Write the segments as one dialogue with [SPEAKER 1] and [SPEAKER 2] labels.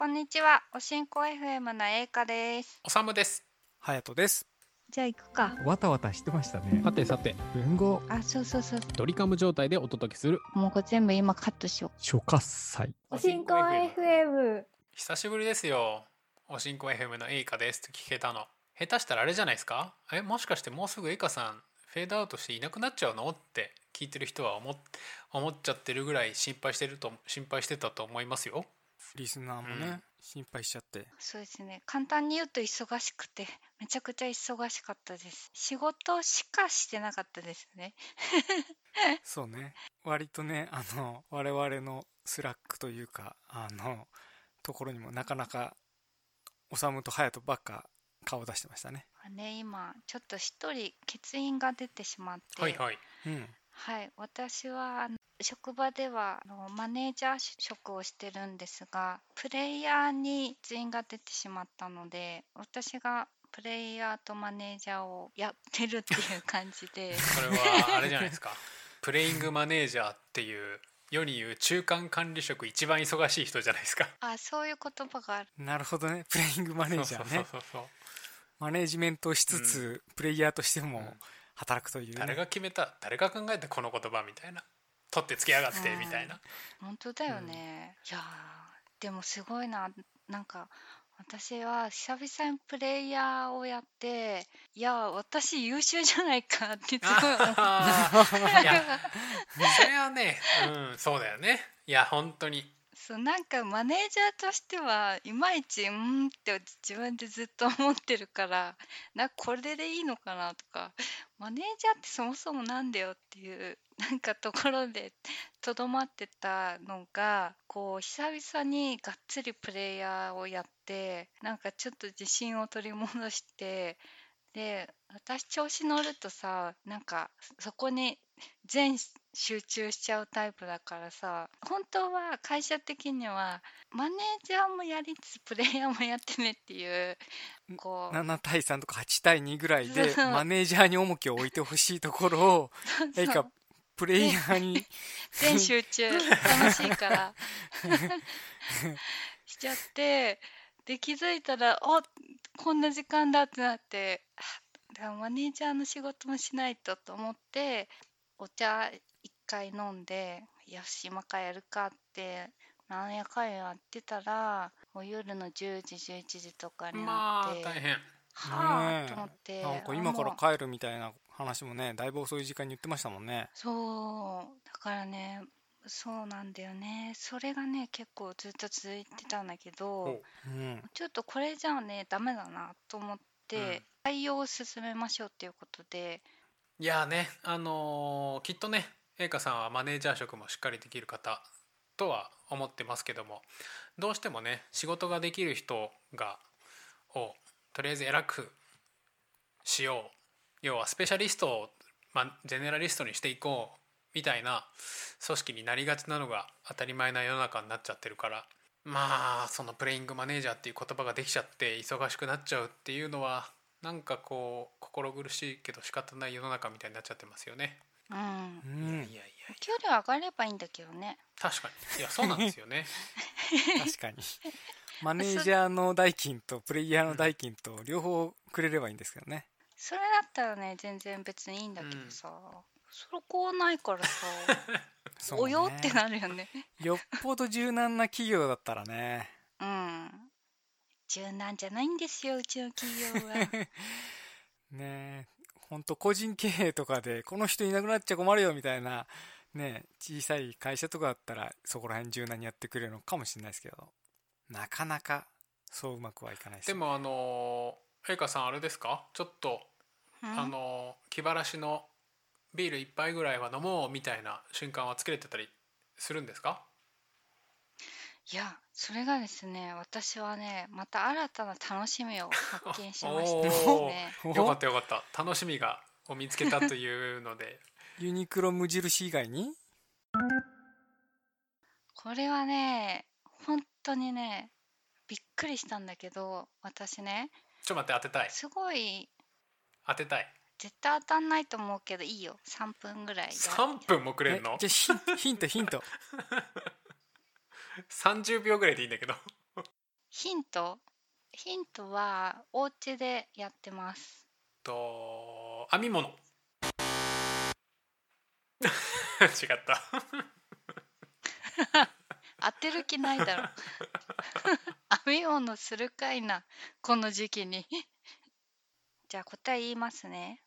[SPEAKER 1] こんにちは。おしんこ FM の栄華です。
[SPEAKER 2] おさむです。
[SPEAKER 3] はやとです。
[SPEAKER 1] じゃあ行くか。
[SPEAKER 4] わたわたしてましたね。
[SPEAKER 5] さてさて、
[SPEAKER 4] 文豪
[SPEAKER 1] あ、そうそうそう。
[SPEAKER 5] ドリカム状態でお届けする
[SPEAKER 1] もうこれ全部今カットしよ
[SPEAKER 4] 初喝祭。
[SPEAKER 1] う。おしんこ FM。
[SPEAKER 2] 久しぶりですよ。おしんこ FM のエイカですって聞けたの。下手したらあれじゃないですか？え、もしかしてもうすぐエイカさんフェードアウトしていなくなっちゃうの？って聞いてる人は思っ思っちゃってるぐらい心配してると心配してたと思いますよ。
[SPEAKER 3] リスナーもね、
[SPEAKER 2] うん
[SPEAKER 3] 心配しちゃって。
[SPEAKER 1] そうですね。簡単に言うと忙しくて、めちゃくちゃ忙しかったです。仕事しかしてなかったですね。
[SPEAKER 3] そうね。割とね、あの、我々のスラックというか、あの、ところにもなかなか、おさむとはやとばっか顔出してましたね。
[SPEAKER 1] ね、今、ちょっと一人欠員が出てしまって、
[SPEAKER 2] はいはい。
[SPEAKER 3] うん。
[SPEAKER 1] はい、私はあの職場ではあのマネージャー職をしてるんですがプレイヤーに全員が出てしまったので私がプレイヤーとマネージャーをやってるっていう感じで
[SPEAKER 2] それはあれじゃないですか。プレイングマネージャーっていう世に言う中間管理職一番忙しい人じゃないですか。
[SPEAKER 1] あそういう言葉がある
[SPEAKER 3] なるほどね。プレイングマネージャーね。
[SPEAKER 2] そうそうそうそう
[SPEAKER 3] マネージメントをしつつ、プレイヤーとしても
[SPEAKER 2] ん
[SPEAKER 3] 働くというね。
[SPEAKER 2] 誰が決めた誰が考えたこの言葉みたいな取ってつけやがってみたいな。
[SPEAKER 1] 本当だよね、いやーでもすごいな。なんか私は久々にプレイヤーをやっていや私優秀じゃないかってすごい
[SPEAKER 2] それはねうんそうだよね。いや本当に。
[SPEAKER 1] そうなんかマネージャーとしてはいまいちうんって自分でずっと思ってるからなこれでいいのかなとかマネージャーってそもそもなんだよっていうなんかところでとどまってたのがこう久々にがっつりプレイヤーをやってなんかちょっと自信を取り戻してで私調子乗るとさなんかそこに全集中しちゃうタイプだからさ本当は会社的にはマネージャーもやりつつプレイヤーもやってねっていうこう
[SPEAKER 3] 7対3とか8対2ぐらいでマネージャーに重きを置いてほしいところを
[SPEAKER 1] そう
[SPEAKER 3] エイカプレイヤーに
[SPEAKER 1] 全集中楽しいから。しちゃってで気づいたらおこんな時間だってなってあだからマネージャーの仕事もしないとと思ってお茶一回飲んでよし今からやるかってなんやかんややってたらもう夜の10時11時とかに
[SPEAKER 2] ま
[SPEAKER 1] なって、
[SPEAKER 2] あ大変。
[SPEAKER 1] はあと思って
[SPEAKER 3] なんか
[SPEAKER 1] あ
[SPEAKER 3] 今から帰るみたいな話もねだいぶ遅い時間に言ってましたもんね。
[SPEAKER 1] そう。だからねそうなんだよね。それがね結構ずっと続いてたんだけど
[SPEAKER 2] ほ
[SPEAKER 3] う。ん。
[SPEAKER 1] ちょっとこれじゃあねダメだなと思って、対応を進めましょうっていうことで。
[SPEAKER 2] いやねあのーきっとね栄華さんはマネージャー職もしっかりできる方とは思ってますけどもどうしてもね仕事ができる人がをとりあえず偉くしよう要はスペシャリストを、まあ、ジェネラリストにしていこうみたいな組織になりがちなのが当たり前な世の中になっちゃってるからまあそのプレイングマネージャーっていう言葉ができちゃって忙しくなっちゃうっていうのはなんかこう心苦しいけど仕方ない世の中みたいになっちゃってますよね。
[SPEAKER 1] うん。
[SPEAKER 3] うん。
[SPEAKER 2] いやいや
[SPEAKER 1] 給料上がればいいんだけどね。
[SPEAKER 2] 確かに。いやそうなんですよね。
[SPEAKER 3] 確かに。マネージャーの代金とプレイヤーの代金と両方くれればいいんですけどね
[SPEAKER 1] それだったらね全然別にいいんだけどさ、そこはないからさ およってなるよね。
[SPEAKER 3] よっぽど柔軟な企業だったらね。
[SPEAKER 1] うん。柔軟じゃないんですようちの企業は。
[SPEAKER 3] ねほんと個人経営とかでこの人いなくなっちゃ困るよみたいなね小さい会社とかだったらそこら辺柔軟にやってくれるのかもしれないですけど。なかなかそううまくはいかないです
[SPEAKER 2] でもあの栄華さんあれですか？ちょっと、
[SPEAKER 1] うん
[SPEAKER 2] あの気晴らしのビール一杯ぐらいは飲もうみたいな瞬間は作れてたりするんですか？
[SPEAKER 1] いやそれがですね私はねまた新たな楽しみを発見しまして です
[SPEAKER 2] お
[SPEAKER 1] ね。
[SPEAKER 3] お
[SPEAKER 2] よかったよかった。楽しみがを見つけたというので。
[SPEAKER 3] ユニクロ無印以外に？
[SPEAKER 1] これはね本当にねびっくりしたんだけど私ね。
[SPEAKER 2] ちょっと待って当てたい。
[SPEAKER 1] すごい
[SPEAKER 2] 当てたい。
[SPEAKER 1] 絶対当たんないと思うけどいいよ。3分ぐらいや
[SPEAKER 2] 3分もくれ
[SPEAKER 3] え
[SPEAKER 2] んの？
[SPEAKER 3] じゃあヒンヒントヒント。
[SPEAKER 2] 30 秒ぐらいでいいんだけど。
[SPEAKER 1] ヒント？ヒントはお家でやってます。
[SPEAKER 2] と編み物。違った。
[SPEAKER 1] 当てる気ないだろ。編み物するかいなこの時期にじゃあ答え言いますね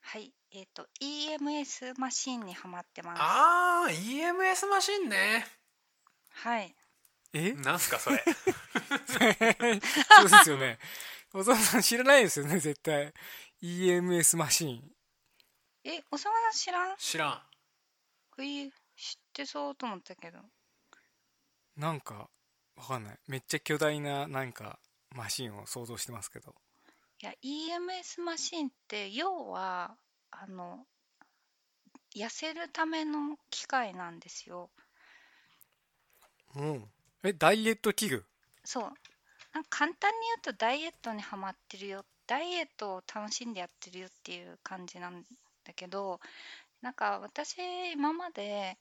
[SPEAKER 1] はいえっ、と EMS マシンにはまってます
[SPEAKER 2] あー EMS マシンね
[SPEAKER 1] はい
[SPEAKER 3] え？
[SPEAKER 2] なんすかそれ
[SPEAKER 3] そうですよね。小沢さん知らないですよね、絶対。EMS マシン。
[SPEAKER 1] えおさまさん知らん
[SPEAKER 2] 知らん
[SPEAKER 1] ふい知ってそうと思ったけど
[SPEAKER 3] なんか、わかんない。めっちゃ巨大な、なんか、マシンを想像してますけど。
[SPEAKER 1] いや EMS マシンって要はあの痩せるための機械なんですよ
[SPEAKER 3] うん。え、ダイエット器具？
[SPEAKER 1] そうなんか簡単に言うとダイエットにはまってるよダイエットを楽しんでやってるよっていう感じなんだけどなんか私今まで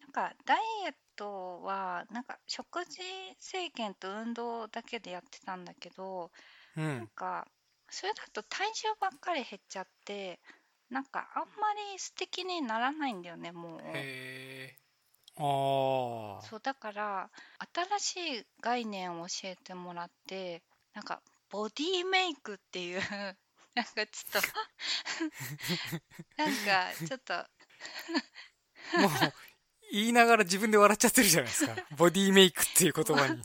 [SPEAKER 1] なんかダイエットはなんか食事制限と運動だけでやってたんだけど
[SPEAKER 3] うん。
[SPEAKER 1] なんかそれだと体重ばっかり減っちゃってなんかあんまり素敵にならないんだよねもう
[SPEAKER 2] へ
[SPEAKER 3] ああ。
[SPEAKER 1] そうだから新しい概念を教えてもらってなんかボディメイクっていう なんかちょっと なんかちょっと
[SPEAKER 3] もう、言いながら自分で笑っちゃってるじゃないですか。ボディメイクっていう言葉に。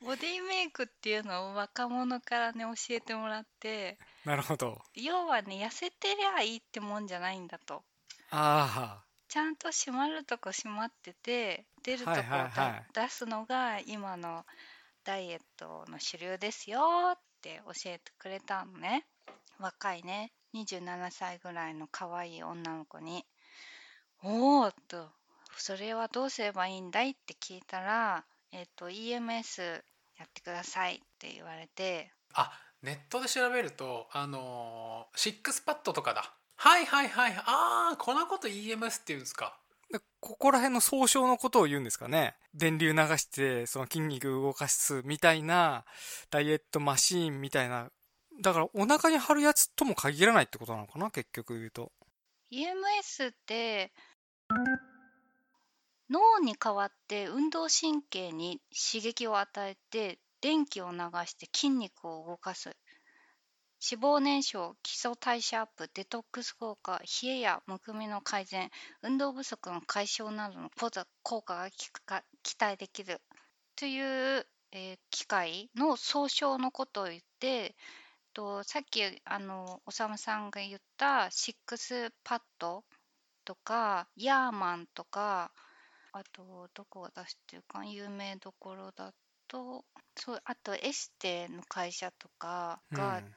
[SPEAKER 1] ボディメイクっていうのを若者からね教えてもらって
[SPEAKER 3] なるほど。
[SPEAKER 1] 要はね痩せてりゃいいってもんじゃないんだと
[SPEAKER 3] あ
[SPEAKER 1] ちゃんと閉まるとこ閉まってて出るとこ出すのが今のダイエットの主流ですよって教えてくれたのね若いね27歳ぐらいの可愛い女の子に「おお!」と「それはどうすればいいんだい?」って聞いたら「えっ、と EMS やってください」って言われて
[SPEAKER 2] あネットで調べるとあのーシックスパッドとかだはいはいはいああこんなこと EMS って言うんですか
[SPEAKER 3] ここら辺の総称のことを言うんですかね。電流流して、その筋肉動かすみたいな、ダイエットマシーンみたいな。だからお腹に貼るやつとも限らないってことなのかな結局言うと。
[SPEAKER 1] EMS って脳に代わって運動神経に刺激を与えて電気を流して筋肉を動かす。脂肪燃焼基礎代謝アップデトックス効果冷えやむくみの改善運動不足の解消などの効果効果が期か期待できる。という、えー機械の総称のことを言ってとさっきあのおさむさんが言ったシックスパッドとかヤーマンとかあとどこが出してるか有名どころだとそうあとエステの会社とかが
[SPEAKER 3] うん。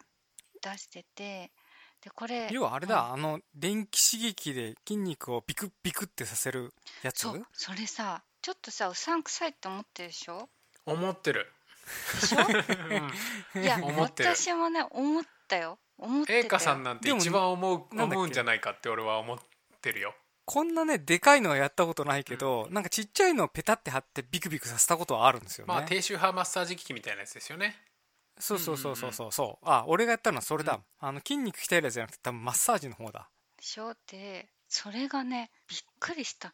[SPEAKER 1] 出してて、でこれ
[SPEAKER 3] 要はあれだ、あの、電気刺激で筋肉をビクッビクってさせるやつ？
[SPEAKER 1] そうそれさちょっとさうさんくさいって思ってるでしょ？
[SPEAKER 2] 思ってる。
[SPEAKER 1] でしょ？いや
[SPEAKER 2] 思ってる。
[SPEAKER 1] 私もね思ったよ。思ってたよ。
[SPEAKER 2] 栄華さんなんて一番思う思うんじゃないかって俺は思ってるよ
[SPEAKER 3] こんなね、でかいのはやったことないけど、なんかちっちゃいのをペタって貼ってビクビクさせたことはあるんですよね。
[SPEAKER 2] まあ低周波マッサージ機器みたいなやつですよね。
[SPEAKER 3] そうそうそうそうそう。そう。あ、俺がやったのはそれだ。
[SPEAKER 2] うん。
[SPEAKER 3] あの、筋肉鍛えるやつじゃなくて多分マッサージの方だ。
[SPEAKER 1] でしょでそれがねびっくりした。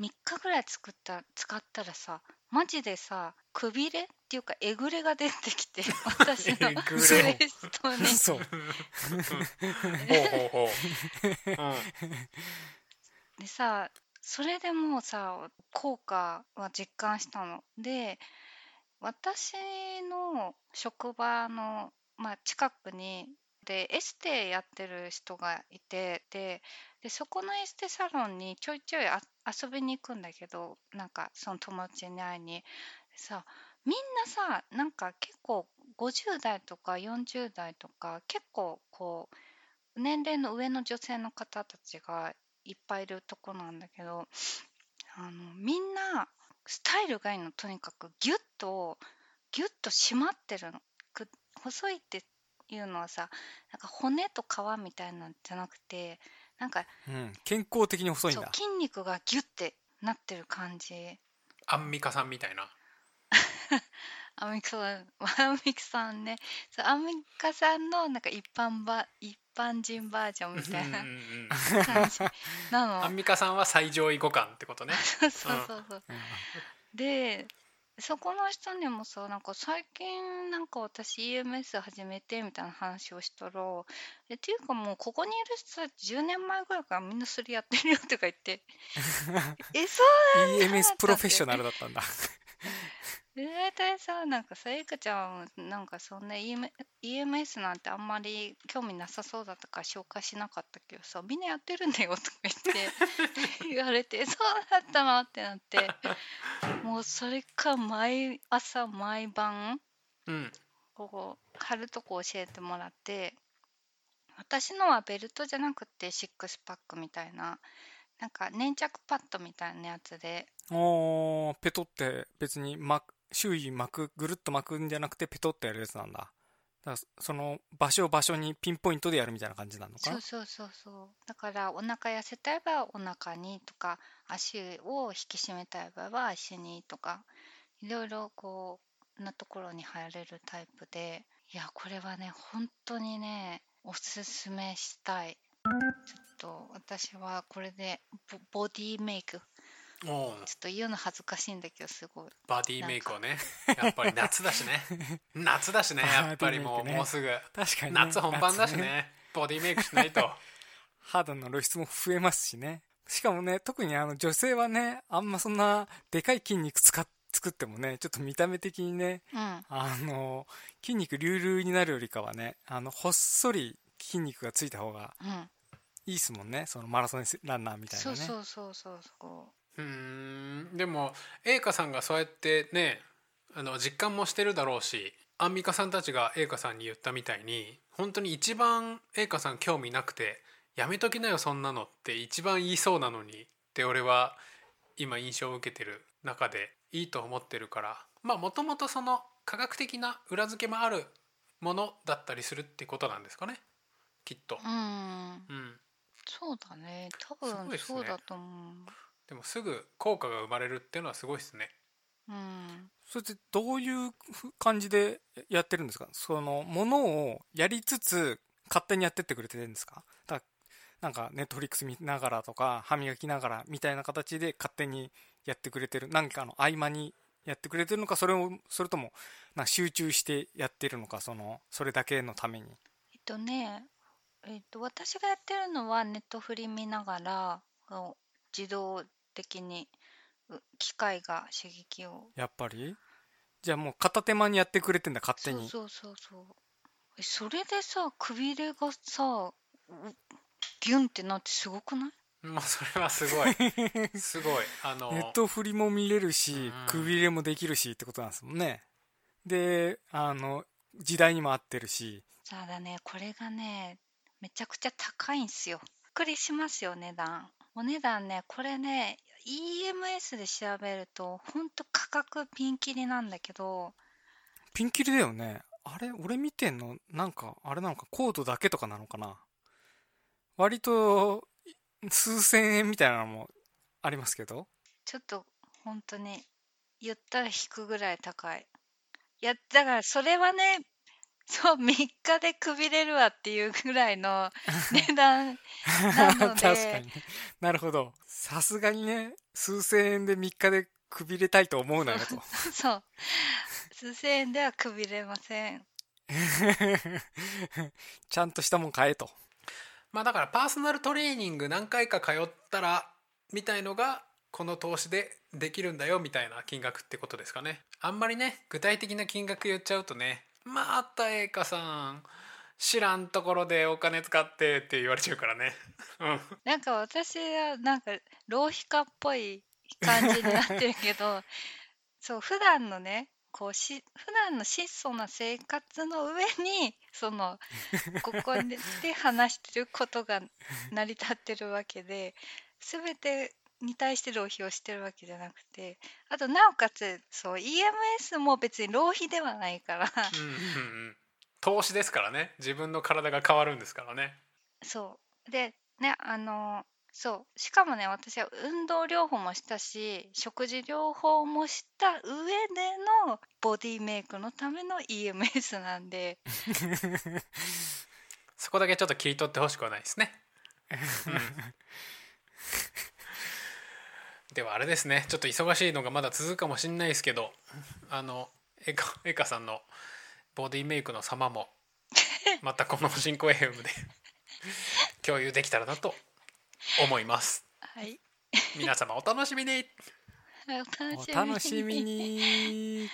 [SPEAKER 1] 3日ぐらい作った使ったらさマジでさくびれっていうかえぐれが出てきて 私の
[SPEAKER 2] えぐれ
[SPEAKER 1] ウエストに。
[SPEAKER 3] そう。
[SPEAKER 2] ほうほうほう、うん
[SPEAKER 1] でさそれでもうさ効果は実感したの。で私の職場の、まあ、近くにでエステやってる人がいてででそこのエステサロンにちょいちょいあ遊びに行くんだけどなんかその友達に会いに。さみんなさなんか結構50代とか40代とか結構こう年齢の上の女性の方たちがいっぱいいるとこなんだけどあのみんなスタイルがいいのとにかくギュッとギュッと締まってるのく細いっていうのはさなんか骨と皮みたいなんじゃなくてなんか
[SPEAKER 3] うん。健康的に細いん
[SPEAKER 1] そう
[SPEAKER 3] だ。
[SPEAKER 1] 筋肉がギュッてなってる感じ
[SPEAKER 2] アンミカさんみたいな
[SPEAKER 1] アンミカさん アンミカさんね。そうアンミカさんのなんか一般ば一般人バージョンみたいな感じなの。
[SPEAKER 2] アンミカさんは最上位互換ってことね。
[SPEAKER 1] そうそうそうそう。
[SPEAKER 3] うん。
[SPEAKER 1] でそこの人にもさなんか最近なんか私 EMS 始めてみたいな話をしたら「えっていうかもうここにいる人たち10年前ぐらいからみんなそれやってるよ」とか言って「えそうなんだ
[SPEAKER 3] EMS プロフェッショナルだったんだ
[SPEAKER 1] で大体さなんかさゆかちゃんはなんかそんな EM EMS なんてあんまり興味なさそうだったから紹介しなかったけどさみんなやってるんだよとか言って 言われてそうだったのってなってもうそれか毎朝毎晩
[SPEAKER 2] うん。
[SPEAKER 1] こう貼るとこ教えてもらって私のはベルトじゃなくてシックスパックみたいななんか粘着パッドみたいなやつで
[SPEAKER 3] おーペトって別に巻く周囲巻くぐるっと巻くんじゃなくてペトってやるやつなんだ。だからその場所場所にピンポイントでやるみたいな感じなのか？
[SPEAKER 1] そうそうそう。そうだからお腹痩せたい場合はお腹にとか足を引き締めたい場合は足にとかいろいろこうなところに入れるタイプでいやこれはね本当にねおすすめしたい。ちょっと私はこれでボボディメイクちょっと言うの恥ずかしいんだけどすごい。
[SPEAKER 2] バディメイクをね。やっぱり夏だしね。夏だしねやっぱりもう
[SPEAKER 3] ね
[SPEAKER 2] もうすぐ。
[SPEAKER 3] 確かにね。
[SPEAKER 2] 夏本番だしね。ボディメイクしないと。
[SPEAKER 3] 肌の露出も増えますしね。しかもね特にあの女性はねあんまそんなでかい筋肉使っ作ってもねちょっと見た目的にね
[SPEAKER 1] うん。
[SPEAKER 3] あの筋肉隆々になるよりかはねあのほっそり筋肉がついた方が
[SPEAKER 1] うん。
[SPEAKER 3] いいですもんね。そのマラソンランナーみたいなね。
[SPEAKER 1] そうそうそうそう
[SPEAKER 2] ーん。でも栄華さんがそうやってねあの実感もしてるだろうしアンミカさんたちが栄華さんに言ったみたいに本当に一番栄華さん興味なくて「やめときなよそんなの」って一番言いそうなのにって俺は今印象を受けてる中でいいと思ってるからまあもともとその科学的な裏付けもあるものだったりするってことなんですかね。きっと。
[SPEAKER 1] うん。
[SPEAKER 2] うん、
[SPEAKER 1] そうだね。多分そうだと思
[SPEAKER 2] でもすぐ効果が生まれるっていうのはすごいですね。
[SPEAKER 1] ううん
[SPEAKER 3] それってどういうふ感じでやってるんですか？そのものをやりつつ勝手にやってってくれてるんですか？だからなんかネットフリックス見ながらとか歯磨きながらみたいな形で勝手にやってくれてる何かの合間にやってくれてるのかそれをそれともなんか集中してやってるのかそのそれだけのために。
[SPEAKER 1] えっとねえっと私がやってるのはネットフリ見ながら自動的にう機械が刺激を。
[SPEAKER 3] やっぱり？じゃあもう片手間にやってくれてんだ勝手に。
[SPEAKER 1] そうそうそうそう。えそれでさくびれがさうギュンってなってすごくない？
[SPEAKER 2] まあそれはすごい。すごい。あの
[SPEAKER 3] ネットフリも見れるし
[SPEAKER 2] うん。
[SPEAKER 3] くびれもできるしってことなんですもんね。であの時代にも合ってるし。
[SPEAKER 1] ただね。これがねめちゃくちゃ高いんすよ。びっくりしますよ値段お値段ねこれね EMS で調べるとほんと価格ピンキリなんだけど。
[SPEAKER 3] ピンキリだよね。あれ俺見てんのなんかあれなのかコードだけとかなのかな。割と数千円みたいなのもありますけど。
[SPEAKER 1] ちょっと本当に言ったら引くぐらい高い。いやだからそれはねそう3日でくびれるわっていうぐらいの 値段なので。
[SPEAKER 3] 確かにね。なるほど。さすがにね数千円で3日でくびれたいと思うなよと。
[SPEAKER 1] そう。数千円ではくびれません。
[SPEAKER 3] ちゃんとしたもん買えと。
[SPEAKER 2] まあだからパーソナルトレーニング何回か通ったらみたいのがこの投資でできるんだよみたいな金額ってことですかね。あんまりね具体的な金額言っちゃうとねまた栄華さん知らんところでお金使ってって言われちゃうからね。うん。
[SPEAKER 1] なんか私はなんか浪費家っぽい感じになってるけど そう普段のねこうし普段の質素な生活の上にそのここでで話してることが成り立ってるわけで全てに対して浪費をしてるわけじゃなくてあとなおかつそう EMS も別に浪費ではないから。
[SPEAKER 2] うんうんうん投資ですからね。自分の体が変わるんですからね。
[SPEAKER 1] そう。でねあのそう。しかもね私は運動療法もしたし食事療法もした上でのボディメイクのための EMS なんで。
[SPEAKER 2] そこだけちょっと切り取ってほしくはないですね、うんではあれですね。ちょっと忙しいのがまだ続くかもしれないですけどあのエカエカさんのボディメイクの様も またこの進行 FM で共有できたらなと思います。
[SPEAKER 1] はい。
[SPEAKER 2] 皆様お楽しみに。
[SPEAKER 3] お楽しみに